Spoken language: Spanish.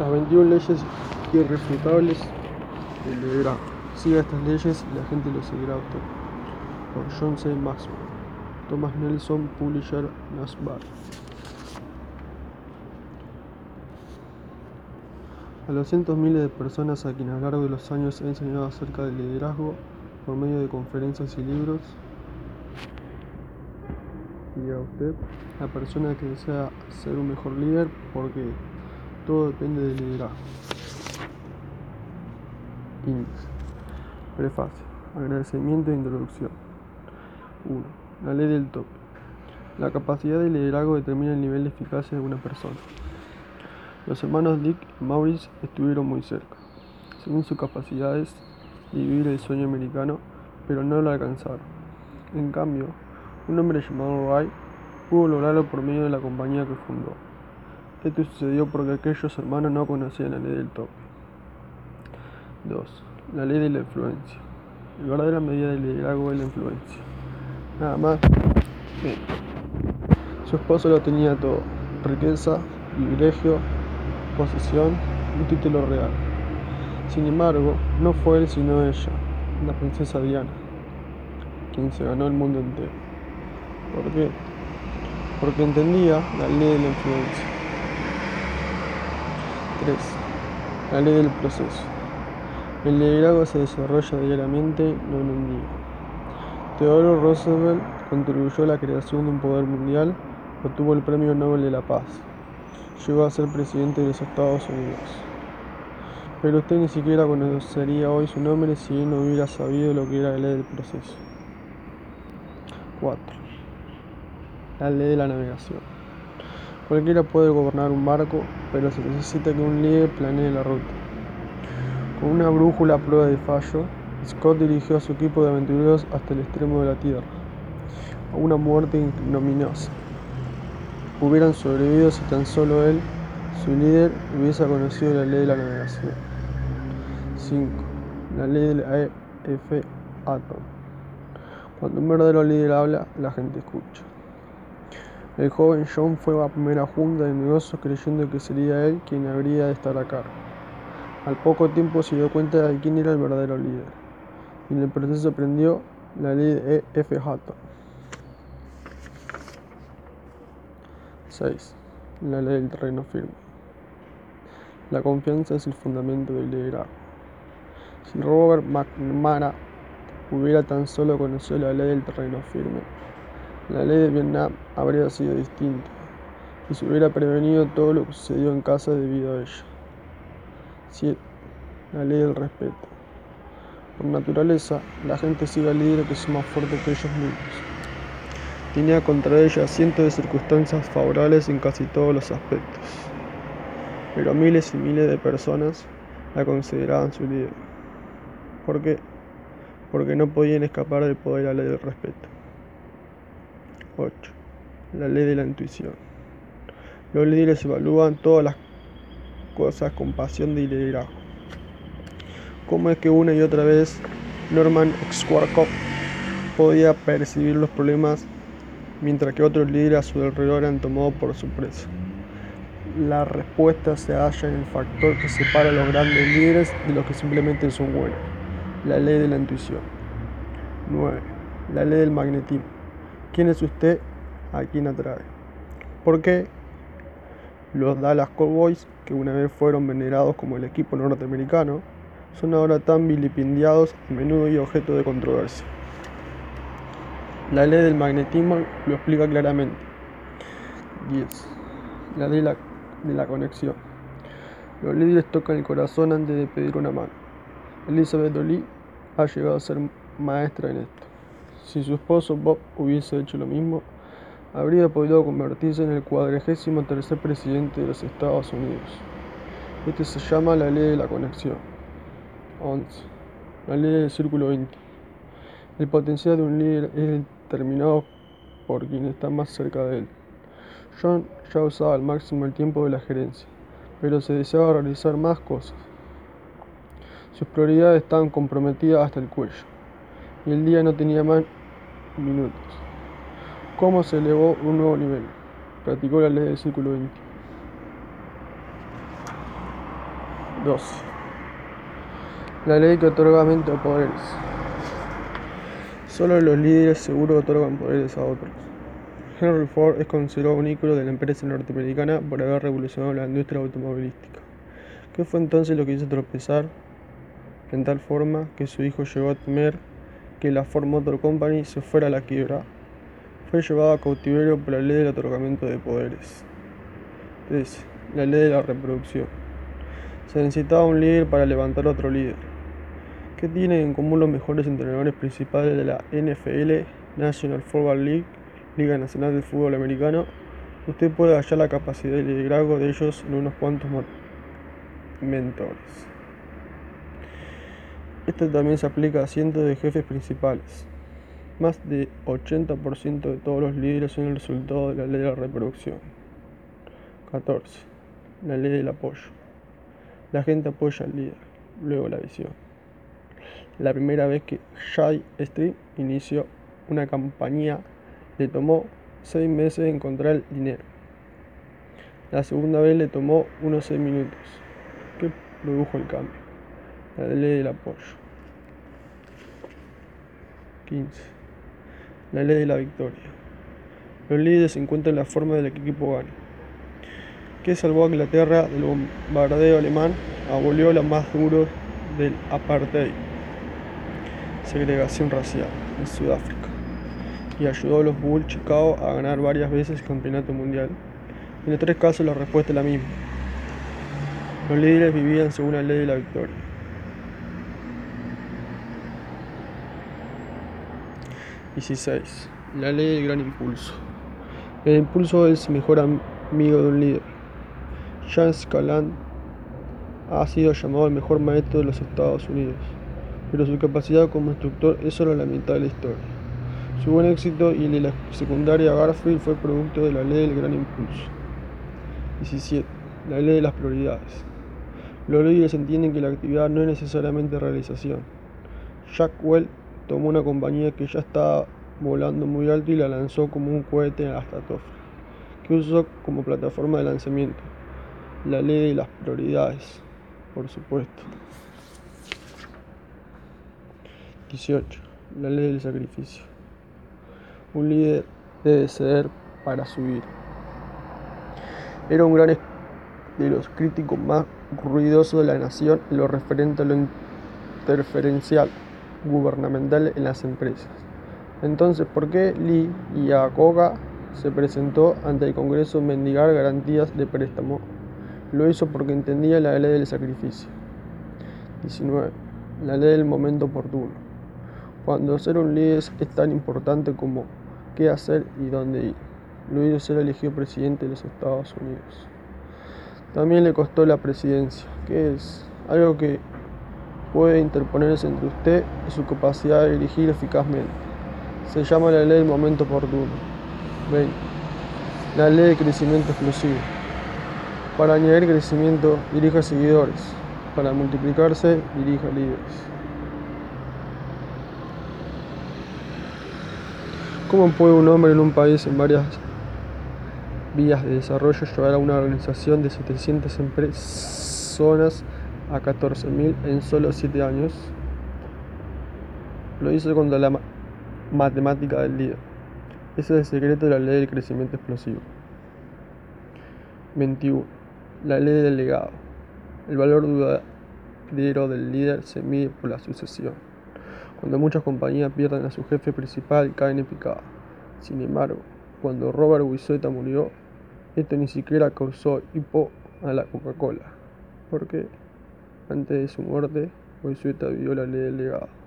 Las 21 leyes irrefutables del liderazgo. Siga estas leyes y la gente lo seguirá a usted. Por John C. Maxwell. Thomas Nelson, Publisher, Nasbar. A los cientos miles de personas a quienes a lo largo de los años he enseñado acerca del liderazgo por medio de conferencias y libros, y a usted, la persona que desea ser un mejor líder, porque todo depende del liderazgo. Índice. Prefacio. Agradecimiento e introducción. 1. La ley del tope. La capacidad de liderazgo determina el nivel de eficacia de una persona. Los hermanos Dick y Maurice estuvieron muy cerca, según sus capacidades, de vivir el sueño americano, pero no lo alcanzaron. En cambio, un hombre llamado Wright pudo lograrlo por medio de la compañía que fundó. Esto sucedió porque aquellos hermanos no conocían la ley del tope. 2. La ley de la influencia. La verdadera medida del liderazgo es la influencia. Nada más. Su esposo lo tenía todo. Riqueza, privilegio, posición, un título real. Sin embargo, no fue él sino ella, la princesa Diana, quien se ganó el mundo entero. ¿Por qué? Porque entendía la ley de la influencia. 3. La ley del proceso. El liderazgo se desarrolla diariamente, no en un día. Theodore Roosevelt contribuyó a la creación de un poder mundial, obtuvo el Premio Nobel de la Paz. Llegó a ser presidente de los Estados Unidos. Pero usted ni siquiera conocería hoy su nombre si él no hubiera sabido lo que era la ley del proceso. 4. La ley de la navegación. Cualquiera puede gobernar un barco, pero se necesita que un líder planee la ruta. Con una brújula a prueba de fallo, Scott dirigió a su equipo de aventureros hasta el extremo de la Tierra, a una muerte ignominiosa. Hubieran sobrevivido si tan solo él, su líder, hubiese conocido la ley de la navegación. 5. La ley de la EF Atom. Cuando un verdadero líder habla, la gente escucha. El joven John fue a la primera junta de negocios creyendo que sería él quien habría de estar a cargo. Al poco tiempo se dio cuenta de quién era el verdadero líder, y en el proceso aprendió la ley de E. F. Hutton. 6. La ley del terreno firme. La confianza es el fundamento del liderazgo. Si Robert McNamara hubiera tan solo conocido la ley del terreno firme, la ley de Vietnam habría sido distinta y se hubiera prevenido todo lo que sucedió en casa debido a ella. 7. La ley del respeto. Por naturaleza, la gente sigue al líder que es más fuerte que ellos mismos. Tenía contra ella cientos de circunstancias favorables en casi todos los aspectos, pero miles y miles de personas la consideraban su líder. ¿Por qué? Porque no podían escapar del poder a la ley del respeto. 8. La ley de la intuición. Los líderes evalúan todas las cosas con pasión de liderazgo. ¿Cómo es que una y otra vez Norman Schwarzkopf podía percibir los problemas mientras que otros líderes a su alrededor eran tomados por sorpresa? La respuesta se halla en el factor que separa a los grandes líderes de los que simplemente son buenos, la ley de la intuición. 9. La ley del magnetismo. ¿Quién es usted? ¿A quién atrae? ¿Por qué? Los Dallas Cowboys, que una vez fueron venerados como el equipo norteamericano, son ahora tan vilipendiados, a menudo y objeto de controversia. La ley del magnetismo lo explica claramente. 10. La ley de la, conexión. Los líderes tocan el corazón antes de pedir una mano. Elizabeth Lee ha llegado a ser maestra en esto. Si su esposo Bob hubiese hecho lo mismo, habría podido convertirse en el cuadragésimo tercer presidente de los Estados Unidos. Este se llama la ley de la conexión. 11. La ley del círculo 20. El potencial de un líder es determinado por quien está más cerca de él. John ya usaba al máximo el tiempo de la gerencia, pero se deseaba realizar más cosas. Sus prioridades estaban comprometidas hasta el cuello, y el día no tenía más minutos. ¿Cómo se elevó un nuevo nivel? Practicó la ley del círculo 20. 12. La ley que otorga de poderes. Solo los líderes seguros otorgan poderes a otros. Henry Ford es considerado un ícono de la empresa norteamericana por haber revolucionado la industria automovilística. ¿Qué fue entonces lo que hizo tropezar en tal forma que su hijo llegó a temer que la Ford Motor Company se fuera a la quiebra? Fue llevado a cautiverio por la ley del otorgamiento de poderes. 3. La ley de la reproducción. Se necesitaba un líder para levantar otro líder. ¿Qué tienen en común los mejores entrenadores principales de la NFL, National Football League, Liga Nacional de Fútbol Americano? Usted puede hallar la capacidad de liderazgo de ellos en unos cuantos mentores. Esto también se aplica a cientos de jefes principales. Más de 80% de todos los líderes son el resultado de la ley de la reproducción. 14. La ley del apoyo. La gente apoya al líder, luego la visión. La primera vez que Jay Street inició una campaña le tomó seis meses encontrar el dinero. La segunda vez le tomó unos seis minutos. ¿Qué produjo el cambio? La ley del apoyo. 15. La ley de la victoria. Los líderes encuentran la forma del que equipo gane. ¿Qué salvó a Inglaterra del bombardeo alemán? Abolió la más duro del apartheid segregación racial en Sudáfrica y ayudó a los Bulls Chicago a ganar varias veces el campeonato mundial. En los tres casos la respuesta es la misma. Los líderes vivían según la ley de la victoria. 16. La ley del gran impulso. El impulso es mejor amigo de un líder. Jean Scalan ha sido llamado el mejor maestro de los Estados Unidos pero su capacidad como instructor es solo la mitad de la historia. Su buen éxito y el de la secundaria Garfield fue producto de la ley del gran impulso. 17. La ley de las prioridades. Los líderes entienden que la actividad no es necesariamente realización. Jack tomó una compañía que ya estaba volando muy alto y la lanzó como un cohete a la estratosfera, que usó como plataforma de lanzamiento. La ley de las prioridades, por supuesto. 18. La ley del sacrificio. Un líder debe ceder para subir. Era un gran de los críticos más ruidosos de la nación en lo referente a lo interferencial gubernamental en las empresas. Entonces, ¿por qué Lee Iacocca se presentó ante el Congreso mendigar garantías de préstamo? Lo hizo porque entendía la ley del sacrificio. 19. La ley del momento oportuno. Cuando ser un líder es tan importante como qué hacer y dónde ir. Luis ser elegido presidente de los Estados Unidos. También le costó la presidencia, que es algo que puede interponerse entre usted y su capacidad de dirigir eficazmente. Se llama la ley del momento oportuno. 20. La ley de crecimiento explosivo. Para añadir crecimiento, dirija seguidores. Para multiplicarse, dirija líderes. ¿Cómo puede un hombre en un país en varias vías de desarrollo llevar a una organización de 700 personas a 14.000 en solo 7 años? Lo hizo contra la matemática del líder. Ese es el secreto de la ley del crecimiento explosivo. 21. La ley del legado. El valor duradero del líder se mide por la sucesión. Cuando muchas compañías pierden a su jefe principal, caen en picada. Sin embargo, cuando Robert Wisueta murió, esto ni siquiera causó hipo a la Coca-Cola, porque antes de su muerte, Wisueta vivió la ley del legado.